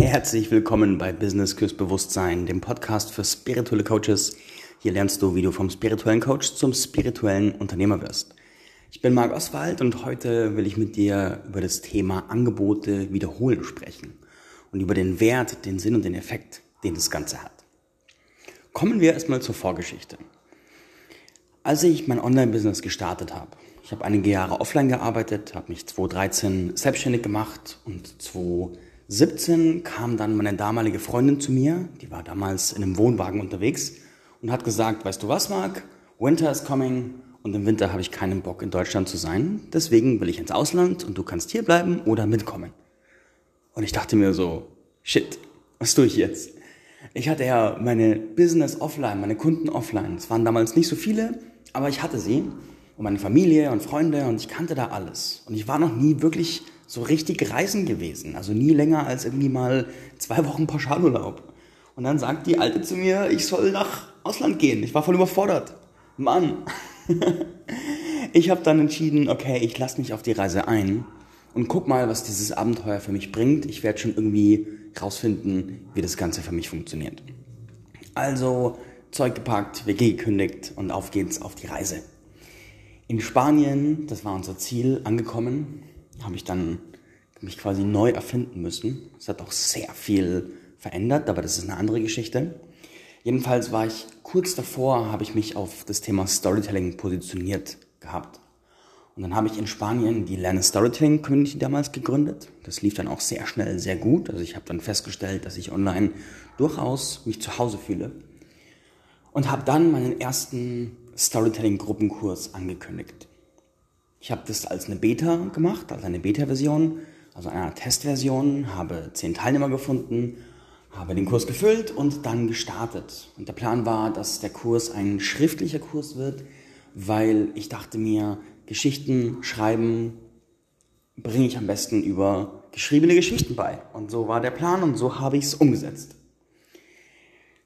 Herzlich willkommen bei Business Kurs Bewusstsein, dem Podcast für spirituelle Coaches. Hier lernst du, wie du vom spirituellen Coach zum spirituellen Unternehmer wirst. Ich bin Marc Oswald und heute will ich mit dir über das Thema Angebote wiederholen sprechen und über den Wert, den Sinn und den Effekt, den das Ganze hat. Kommen wir erstmal zur Vorgeschichte. Als ich mein Online-Business gestartet habe, ich habe einige Jahre offline gearbeitet, habe mich 2013 selbstständig gemacht und 2017 kam dann meine damalige Freundin zu mir, die war damals in einem Wohnwagen unterwegs und hat gesagt, weißt du was, Marc, Winter is coming und im Winter habe ich keinen Bock in Deutschland zu sein, deswegen will ich ins Ausland und du kannst hier bleiben oder mitkommen. Und ich dachte mir so, shit, was tue ich jetzt? Ich hatte ja meine Business offline, meine Kunden offline. Es waren damals nicht so viele, aber ich hatte sie und meine Familie und Freunde und ich kannte da alles. Und ich war noch nie wirklich so richtig reisen gewesen. Also nie länger als irgendwie mal zwei Wochen Pauschalurlaub. Und dann sagt die Alte zu mir, ich soll nach Ausland gehen. Ich war voll überfordert. Mann. ich habe dann entschieden, okay, ich lasse mich auf die Reise ein und guck mal, was dieses Abenteuer für mich bringt. Ich werde schon irgendwie rausfinden, wie das Ganze für mich funktioniert. Also Zeug gepackt, WG gekündigt und auf geht's auf die Reise. In Spanien, das war unser Ziel, angekommen, habe ich dann mich quasi neu erfinden müssen. Es hat auch sehr viel verändert, aber das ist eine andere Geschichte. Jedenfalls war ich kurz davor, habe ich mich auf das Thema Storytelling positioniert gehabt. Und dann habe ich in Spanien die Lerne Storytelling Community damals gegründet. Das lief dann auch sehr schnell, sehr gut. Also ich habe dann festgestellt, dass ich online durchaus mich zu Hause fühle. Und habe dann meinen ersten Storytelling-Gruppenkurs angekündigt. Ich habe das als eine Beta gemacht, als eine Beta-Version, also eine Testversion, habe zehn Teilnehmer gefunden, habe den Kurs gefüllt und dann gestartet. Und der Plan war, dass der Kurs ein schriftlicher Kurs wird, weil ich dachte mir, Geschichten schreiben bringe ich am besten über geschriebene Geschichten bei. Und so war der Plan und so habe ich es umgesetzt.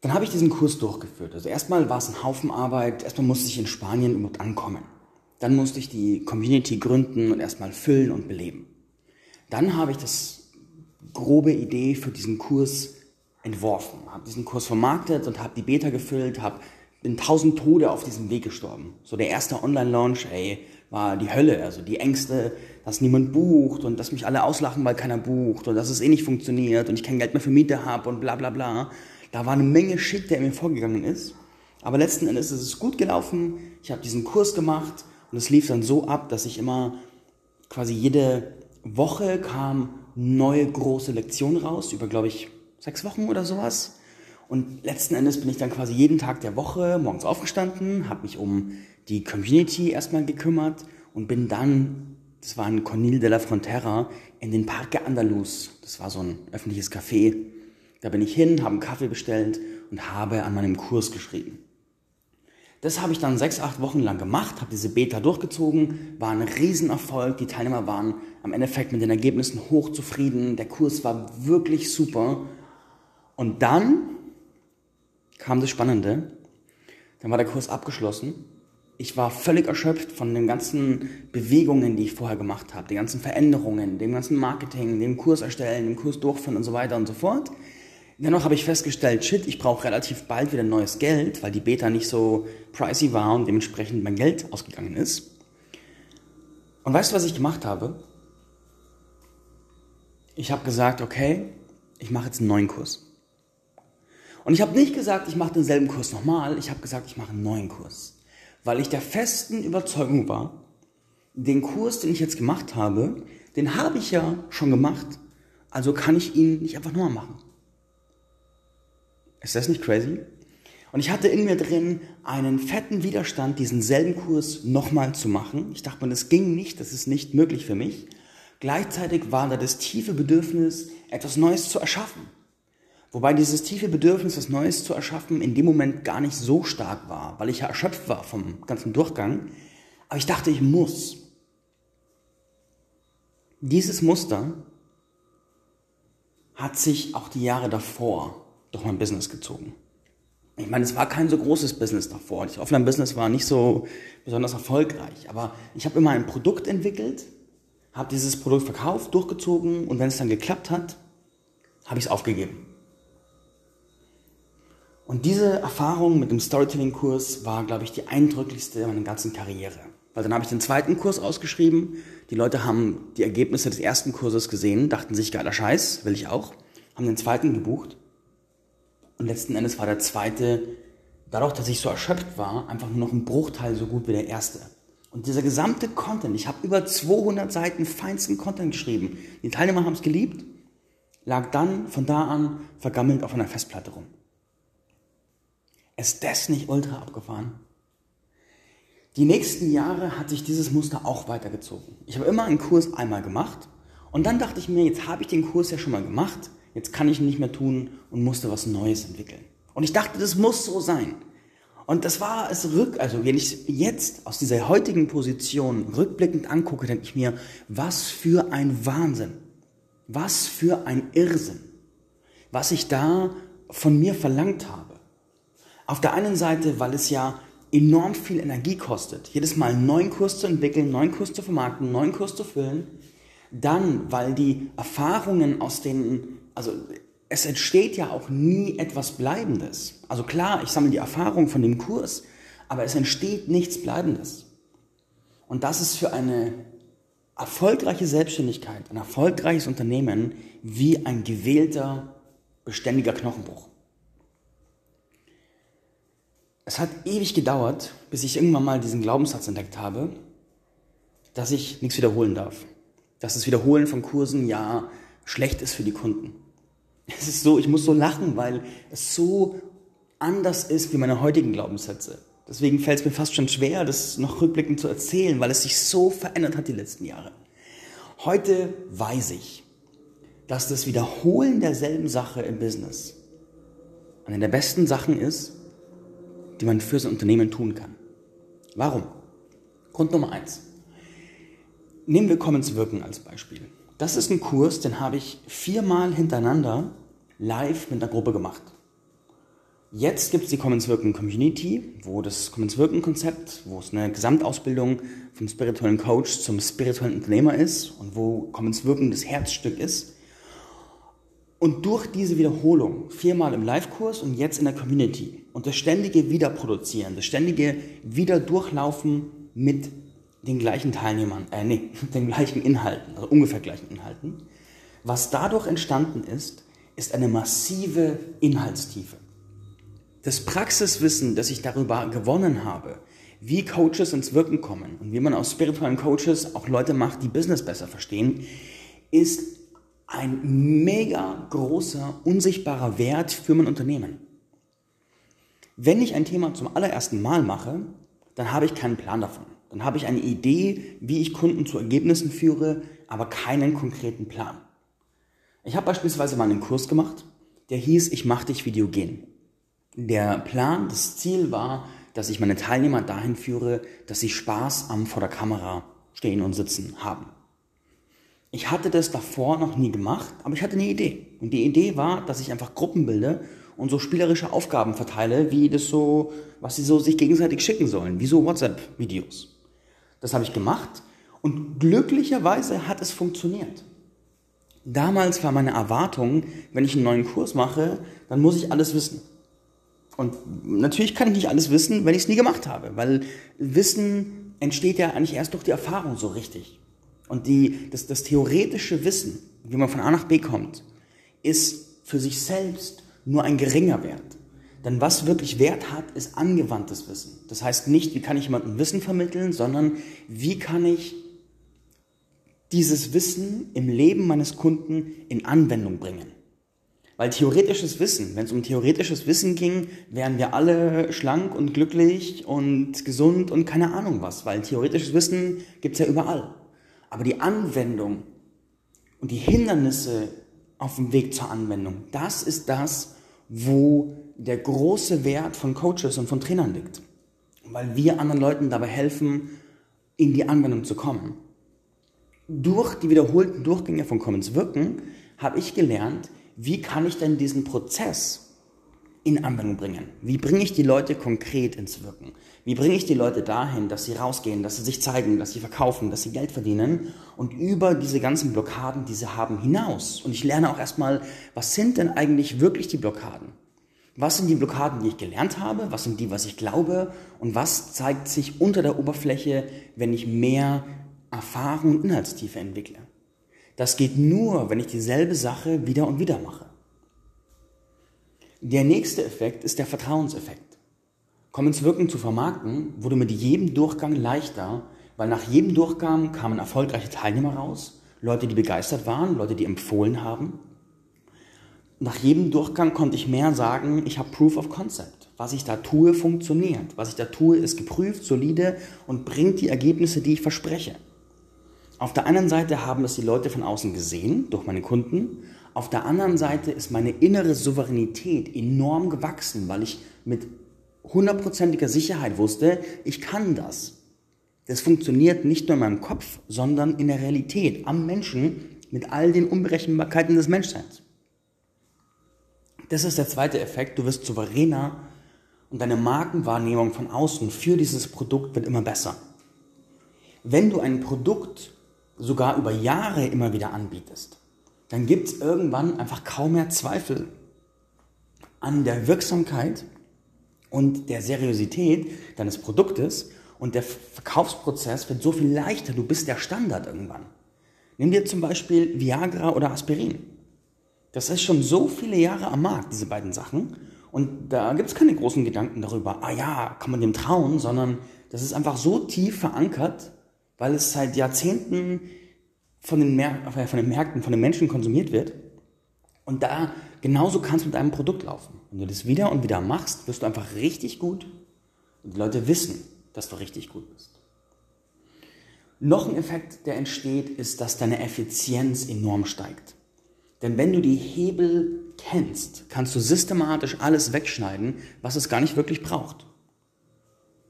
Dann habe ich diesen Kurs durchgeführt. Also erstmal war es ein Haufen Arbeit. Erstmal musste ich in Spanien überhaupt ankommen. Dann musste ich die Community gründen und erstmal füllen und beleben. Dann habe ich das grobe Idee für diesen Kurs entworfen, habe diesen Kurs vermarktet und habe die Beta gefüllt, habe bin tausend Tode auf diesem Weg gestorben. So der erste Online-Launch, ey, war die Hölle. Also die Ängste, dass niemand bucht und dass mich alle auslachen, weil keiner bucht und dass es eh nicht funktioniert und ich kein Geld mehr für Miete habe und bla bla bla. Da war eine Menge Shit, der mir vorgegangen ist. Aber letzten Endes ist es gut gelaufen. Ich habe diesen Kurs gemacht und es lief dann so ab, dass ich immer quasi jede Woche kam neue große Lektionen raus, über glaube ich sechs Wochen oder sowas. Und letzten Endes bin ich dann quasi jeden Tag der Woche morgens aufgestanden, habe mich um die Community erstmal gekümmert und bin dann, das war in Cornil de la Frontera, in den Parque Andaluz. Das war so ein öffentliches Café da bin ich hin, habe einen Kaffee bestellt und habe an meinem Kurs geschrieben. Das habe ich dann sechs, acht Wochen lang gemacht, habe diese Beta durchgezogen, war ein Riesenerfolg. Die Teilnehmer waren am Endeffekt mit den Ergebnissen hochzufrieden. Der Kurs war wirklich super. Und dann kam das Spannende. Dann war der Kurs abgeschlossen. Ich war völlig erschöpft von den ganzen Bewegungen, die ich vorher gemacht habe, den ganzen Veränderungen, dem ganzen Marketing, dem Kurs erstellen, dem Kurs durchführen und so weiter und so fort. Dennoch habe ich festgestellt, shit, ich brauche relativ bald wieder neues Geld, weil die Beta nicht so pricey war und dementsprechend mein Geld ausgegangen ist. Und weißt du, was ich gemacht habe? Ich habe gesagt, okay, ich mache jetzt einen neuen Kurs. Und ich habe nicht gesagt, ich mache denselben Kurs nochmal, ich habe gesagt, ich mache einen neuen Kurs. Weil ich der festen Überzeugung war, den Kurs, den ich jetzt gemacht habe, den habe ich ja schon gemacht, also kann ich ihn nicht einfach nochmal machen. Ist das nicht crazy? Und ich hatte in mir drin einen fetten Widerstand, diesen selben Kurs nochmal zu machen. Ich dachte mir, das ging nicht, das ist nicht möglich für mich. Gleichzeitig war da das tiefe Bedürfnis, etwas Neues zu erschaffen. Wobei dieses tiefe Bedürfnis, etwas Neues zu erschaffen, in dem Moment gar nicht so stark war, weil ich ja erschöpft war vom ganzen Durchgang. Aber ich dachte, ich muss. Dieses Muster hat sich auch die Jahre davor durch mein Business gezogen. Ich meine, es war kein so großes Business davor. Das Offline-Business war nicht so besonders erfolgreich. Aber ich habe immer ein Produkt entwickelt, habe dieses Produkt verkauft, durchgezogen und wenn es dann geklappt hat, habe ich es aufgegeben. Und diese Erfahrung mit dem Storytelling-Kurs war, glaube ich, die eindrücklichste meiner ganzen Karriere. Weil dann habe ich den zweiten Kurs ausgeschrieben. Die Leute haben die Ergebnisse des ersten Kurses gesehen, dachten sich, geiler Scheiß, will ich auch. Haben den zweiten gebucht. Und letzten Endes war der zweite, dadurch, dass ich so erschöpft war, einfach nur noch ein Bruchteil so gut wie der erste. Und dieser gesamte Content, ich habe über 200 Seiten feinsten Content geschrieben. Die Teilnehmer haben es geliebt, lag dann von da an vergammelt auf einer Festplatte rum. Ist das nicht ultra abgefahren? Die nächsten Jahre hat sich dieses Muster auch weitergezogen. Ich habe immer einen Kurs einmal gemacht und dann dachte ich mir, jetzt habe ich den Kurs ja schon mal gemacht, jetzt kann ich nicht mehr tun und musste was Neues entwickeln. Und ich dachte, das muss so sein. Und das war es rück, also wenn ich jetzt aus dieser heutigen Position rückblickend angucke, denke ich mir, was für ein Wahnsinn. Was für ein Irrsinn. Was ich da von mir verlangt habe. Auf der einen Seite, weil es ja enorm viel Energie kostet, jedes Mal einen neuen Kurs zu entwickeln, einen neuen Kurs zu vermarkten, einen neuen Kurs zu füllen. Dann, weil die Erfahrungen aus den, also es entsteht ja auch nie etwas Bleibendes. Also klar, ich sammle die Erfahrung von dem Kurs, aber es entsteht nichts Bleibendes. Und das ist für eine erfolgreiche Selbstständigkeit, ein erfolgreiches Unternehmen wie ein gewählter, beständiger Knochenbruch. Es hat ewig gedauert, bis ich irgendwann mal diesen Glaubenssatz entdeckt habe, dass ich nichts wiederholen darf. Dass das Wiederholen von Kursen ja schlecht ist für die Kunden. Es ist so, ich muss so lachen, weil es so anders ist wie meine heutigen Glaubenssätze. Deswegen fällt es mir fast schon schwer, das noch rückblickend zu erzählen, weil es sich so verändert hat die letzten Jahre. Heute weiß ich, dass das Wiederholen derselben Sache im Business eine der besten Sachen ist, die man für sein Unternehmen tun kann. Warum? Grund Nummer eins. Nehmen wir Commons Wirken als Beispiel. Das ist ein Kurs, den habe ich viermal hintereinander live mit einer Gruppe gemacht. Jetzt gibt es die Commons Wirken Community, wo das Commons Wirken Konzept, wo es eine Gesamtausbildung vom spirituellen Coach zum spirituellen Unternehmer ist und wo Commons Wirken das Herzstück ist. Und durch diese Wiederholung, viermal im Live-Kurs und jetzt in der Community und das ständige Wiederproduzieren, das ständige Wiederdurchlaufen mit den gleichen Teilnehmern, äh, nee, den gleichen Inhalten, also ungefähr gleichen Inhalten. Was dadurch entstanden ist, ist eine massive Inhaltstiefe. Das Praxiswissen, das ich darüber gewonnen habe, wie Coaches ins Wirken kommen und wie man aus spirituellen Coaches auch Leute macht, die Business besser verstehen, ist ein mega großer, unsichtbarer Wert für mein Unternehmen. Wenn ich ein Thema zum allerersten Mal mache, dann habe ich keinen Plan davon. Dann habe ich eine Idee, wie ich Kunden zu Ergebnissen führe, aber keinen konkreten Plan. Ich habe beispielsweise mal einen Kurs gemacht, der hieß Ich mach dich Videogen. Der Plan, das Ziel war, dass ich meine Teilnehmer dahin führe, dass sie Spaß am vor der Kamera stehen und sitzen haben. Ich hatte das davor noch nie gemacht, aber ich hatte eine Idee. Und die Idee war, dass ich einfach Gruppen bilde und so spielerische Aufgaben verteile, wie das so, was sie so sich gegenseitig schicken sollen, wie so WhatsApp-Videos. Das habe ich gemacht und glücklicherweise hat es funktioniert. Damals war meine Erwartung, wenn ich einen neuen Kurs mache, dann muss ich alles wissen. Und natürlich kann ich nicht alles wissen, wenn ich es nie gemacht habe, weil Wissen entsteht ja eigentlich erst durch die Erfahrung so richtig. Und die, das, das theoretische Wissen, wie man von A nach B kommt, ist für sich selbst nur ein geringer Wert. Denn was wirklich Wert hat, ist angewandtes Wissen. Das heißt nicht, wie kann ich jemandem Wissen vermitteln, sondern wie kann ich dieses Wissen im Leben meines Kunden in Anwendung bringen. Weil theoretisches Wissen, wenn es um theoretisches Wissen ging, wären wir alle schlank und glücklich und gesund und keine Ahnung was, weil theoretisches Wissen gibt's ja überall. Aber die Anwendung und die Hindernisse auf dem Weg zur Anwendung, das ist das, wo der große Wert von Coaches und von Trainern liegt. Weil wir anderen Leuten dabei helfen, in die Anwendung zu kommen. Durch die wiederholten Durchgänge von Commons Wirken habe ich gelernt, wie kann ich denn diesen Prozess in Anwendung bringen? Wie bringe ich die Leute konkret ins Wirken? Wie bringe ich die Leute dahin, dass sie rausgehen, dass sie sich zeigen, dass sie verkaufen, dass sie Geld verdienen und über diese ganzen Blockaden, die sie haben, hinaus? Und ich lerne auch erstmal, was sind denn eigentlich wirklich die Blockaden? Was sind die Blockaden, die ich gelernt habe? Was sind die, was ich glaube? Und was zeigt sich unter der Oberfläche, wenn ich mehr Erfahrung und Inhaltstiefe entwickle? Das geht nur, wenn ich dieselbe Sache wieder und wieder mache. Der nächste Effekt ist der Vertrauenseffekt. Komm ins Wirken zu vermarkten wurde mit jedem Durchgang leichter, weil nach jedem Durchgang kamen erfolgreiche Teilnehmer raus, Leute, die begeistert waren, Leute, die empfohlen haben nach jedem Durchgang konnte ich mehr sagen, ich habe Proof of Concept. Was ich da tue, funktioniert. Was ich da tue, ist geprüft, solide und bringt die Ergebnisse, die ich verspreche. Auf der einen Seite haben es die Leute von außen gesehen, durch meine Kunden. Auf der anderen Seite ist meine innere Souveränität enorm gewachsen, weil ich mit hundertprozentiger Sicherheit wusste, ich kann das. Das funktioniert nicht nur in meinem Kopf, sondern in der Realität, am Menschen, mit all den Unberechenbarkeiten des Menschseins. Das ist der zweite Effekt. Du wirst souveräner und deine Markenwahrnehmung von außen für dieses Produkt wird immer besser. Wenn du ein Produkt sogar über Jahre immer wieder anbietest, dann gibt es irgendwann einfach kaum mehr Zweifel an der Wirksamkeit und der Seriosität deines Produktes und der Verkaufsprozess wird so viel leichter. Du bist der Standard irgendwann. Nimm dir zum Beispiel Viagra oder Aspirin. Das ist schon so viele Jahre am Markt, diese beiden Sachen. Und da gibt es keine großen Gedanken darüber, ah ja, kann man dem trauen, sondern das ist einfach so tief verankert, weil es seit Jahrzehnten von den, Mer äh, von den Märkten, von den Menschen konsumiert wird. Und da genauso kannst du mit einem Produkt laufen. Wenn du das wieder und wieder machst, wirst du einfach richtig gut. Und die Leute wissen, dass du richtig gut bist. Noch ein Effekt, der entsteht, ist, dass deine Effizienz enorm steigt. Denn wenn du die Hebel kennst, kannst du systematisch alles wegschneiden, was es gar nicht wirklich braucht.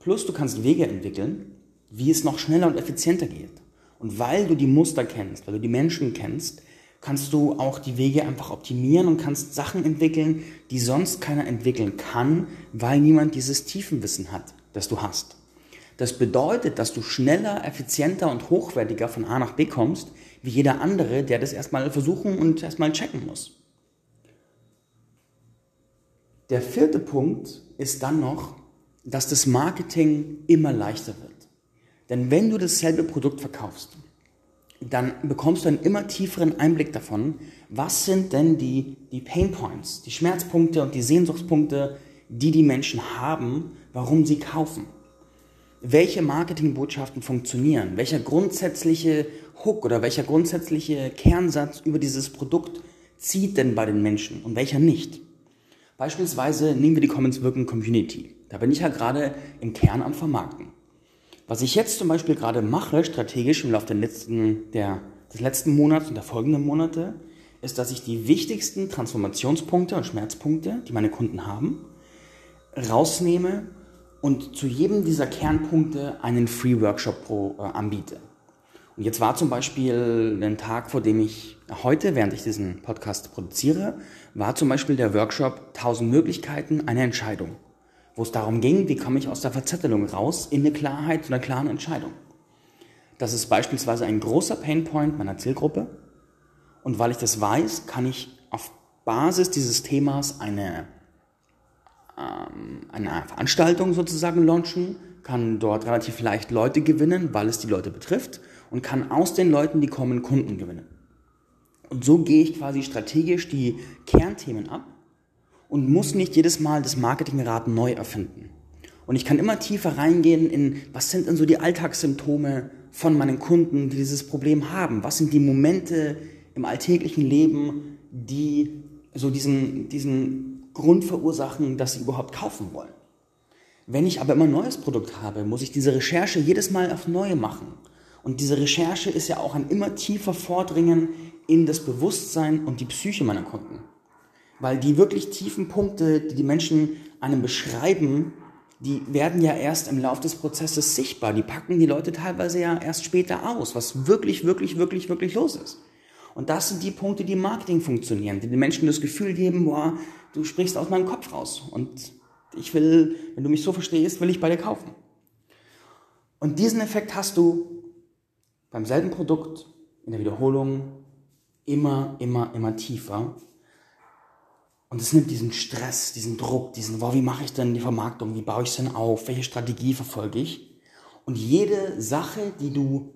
Plus du kannst Wege entwickeln, wie es noch schneller und effizienter geht. Und weil du die Muster kennst, weil du die Menschen kennst, kannst du auch die Wege einfach optimieren und kannst Sachen entwickeln, die sonst keiner entwickeln kann, weil niemand dieses Tiefenwissen hat, das du hast. Das bedeutet, dass du schneller, effizienter und hochwertiger von A nach B kommst, wie jeder andere, der das erstmal versuchen und erstmal checken muss. Der vierte Punkt ist dann noch, dass das Marketing immer leichter wird. Denn wenn du dasselbe Produkt verkaufst, dann bekommst du einen immer tieferen Einblick davon, was sind denn die, die Pain Points, die Schmerzpunkte und die Sehnsuchtspunkte, die die Menschen haben, warum sie kaufen. Welche Marketingbotschaften funktionieren, welcher grundsätzliche Hook oder welcher grundsätzliche Kernsatz über dieses Produkt zieht denn bei den Menschen und welcher nicht. Beispielsweise nehmen wir die Commons Wirken Community. Da bin ich ja gerade im Kern am Vermarkten. Was ich jetzt zum Beispiel gerade mache, strategisch im Laufe der letzten, der, des letzten Monats und der folgenden Monate, ist, dass ich die wichtigsten Transformationspunkte und Schmerzpunkte, die meine Kunden haben, rausnehme und zu jedem dieser Kernpunkte einen Free Workshop pro äh, anbiete. Und jetzt war zum Beispiel ein Tag, vor dem ich heute, während ich diesen Podcast produziere, war zum Beispiel der Workshop 1000 Möglichkeiten, eine Entscheidung, wo es darum ging, wie komme ich aus der Verzettelung raus in eine Klarheit zu einer klaren Entscheidung. Das ist beispielsweise ein großer Painpoint meiner Zielgruppe. Und weil ich das weiß, kann ich auf Basis dieses Themas eine, ähm, eine Veranstaltung sozusagen launchen, kann dort relativ leicht Leute gewinnen, weil es die Leute betrifft und kann aus den Leuten, die kommen, Kunden gewinnen. Und so gehe ich quasi strategisch die Kernthemen ab und muss nicht jedes Mal das Marketingrad neu erfinden. Und ich kann immer tiefer reingehen in, was sind denn so die Alltagssymptome von meinen Kunden, die dieses Problem haben? Was sind die Momente im alltäglichen Leben, die so diesen, diesen Grund verursachen, dass sie überhaupt kaufen wollen? Wenn ich aber immer ein neues Produkt habe, muss ich diese Recherche jedes Mal auf neue machen. Und diese Recherche ist ja auch ein immer tiefer Vordringen in das Bewusstsein und die Psyche meiner Kunden. Weil die wirklich tiefen Punkte, die die Menschen einem beschreiben, die werden ja erst im Laufe des Prozesses sichtbar. Die packen die Leute teilweise ja erst später aus, was wirklich, wirklich, wirklich, wirklich los ist. Und das sind die Punkte, die im Marketing funktionieren, die den Menschen das Gefühl geben, boah, du sprichst aus meinem Kopf raus. Und ich will, wenn du mich so verstehst, will ich bei dir kaufen. Und diesen Effekt hast du beim selben Produkt, in der Wiederholung, immer, immer, immer tiefer. Und es nimmt diesen Stress, diesen Druck, diesen, wow, wie mache ich denn die Vermarktung, wie baue ich es denn auf, welche Strategie verfolge ich? Und jede Sache, die du,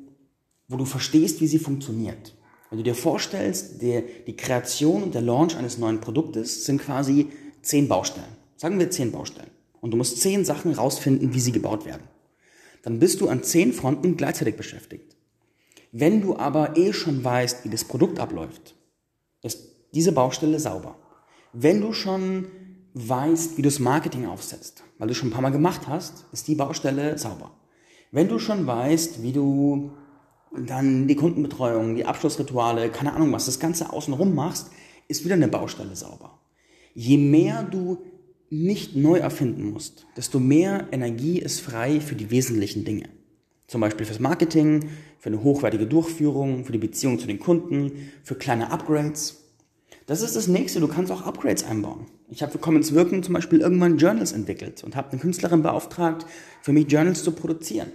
wo du verstehst, wie sie funktioniert. Wenn du dir vorstellst, der, die Kreation und der Launch eines neuen Produktes sind quasi zehn Baustellen. Sagen wir zehn Baustellen. Und du musst zehn Sachen rausfinden, wie sie gebaut werden. Dann bist du an zehn Fronten gleichzeitig beschäftigt. Wenn du aber eh schon weißt, wie das Produkt abläuft, ist diese Baustelle sauber. Wenn du schon weißt, wie du das Marketing aufsetzt, weil du schon ein paar Mal gemacht hast, ist die Baustelle sauber. Wenn du schon weißt, wie du dann die Kundenbetreuung, die Abschlussrituale, keine Ahnung was, das Ganze außenrum machst, ist wieder eine Baustelle sauber. Je mehr du nicht neu erfinden musst, desto mehr Energie ist frei für die wesentlichen Dinge. Zum Beispiel fürs Marketing, für eine hochwertige Durchführung, für die Beziehung zu den Kunden, für kleine Upgrades. Das ist das nächste, du kannst auch Upgrades einbauen. Ich habe für Commons Wirken zum Beispiel irgendwann Journals entwickelt und habe eine Künstlerin beauftragt, für mich Journals zu produzieren.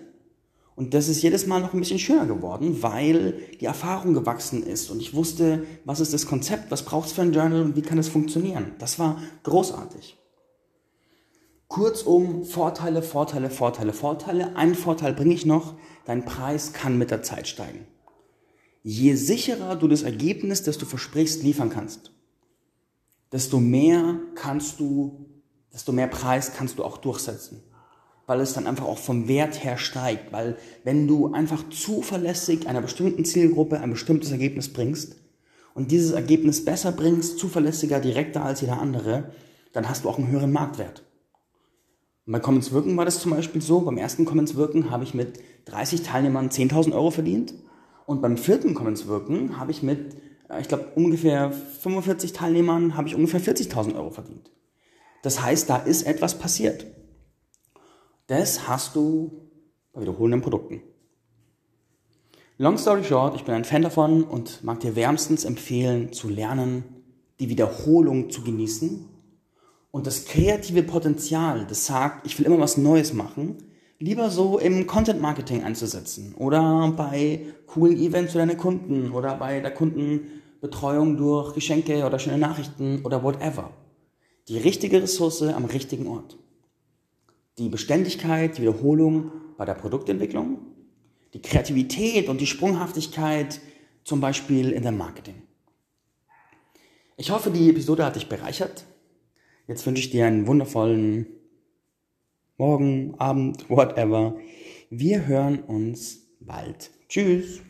Und das ist jedes Mal noch ein bisschen schöner geworden, weil die Erfahrung gewachsen ist und ich wusste, was ist das Konzept, was braucht es für ein Journal und wie kann es funktionieren. Das war großartig. Kurzum, Vorteile, Vorteile, Vorteile, Vorteile. Einen Vorteil bringe ich noch, dein Preis kann mit der Zeit steigen. Je sicherer du das Ergebnis, das du versprichst, liefern kannst, desto mehr kannst du, desto mehr Preis kannst du auch durchsetzen. Weil es dann einfach auch vom Wert her steigt. Weil wenn du einfach zuverlässig einer bestimmten Zielgruppe ein bestimmtes Ergebnis bringst und dieses Ergebnis besser bringst, zuverlässiger, direkter als jeder andere, dann hast du auch einen höheren Marktwert. Und bei Commons Wirken war das zum Beispiel so, beim ersten Commons Wirken habe ich mit 30 Teilnehmern 10.000 Euro verdient und beim vierten Commons Wirken habe ich mit, äh, ich glaube, ungefähr 45 Teilnehmern habe ich ungefähr 40.000 Euro verdient. Das heißt, da ist etwas passiert. Das hast du bei wiederholenden Produkten. Long story short, ich bin ein Fan davon und mag dir wärmstens empfehlen, zu lernen, die Wiederholung zu genießen und das kreative Potenzial, das sagt, ich will immer was Neues machen, lieber so im Content Marketing einzusetzen oder bei coolen Events für deine Kunden oder bei der Kundenbetreuung durch Geschenke oder schöne Nachrichten oder whatever. Die richtige Ressource am richtigen Ort. Die Beständigkeit, die Wiederholung bei der Produktentwicklung, die Kreativität und die Sprunghaftigkeit zum Beispiel in der Marketing. Ich hoffe, die Episode hat dich bereichert. Jetzt wünsche ich dir einen wundervollen Morgen, Abend, whatever. Wir hören uns bald. Tschüss.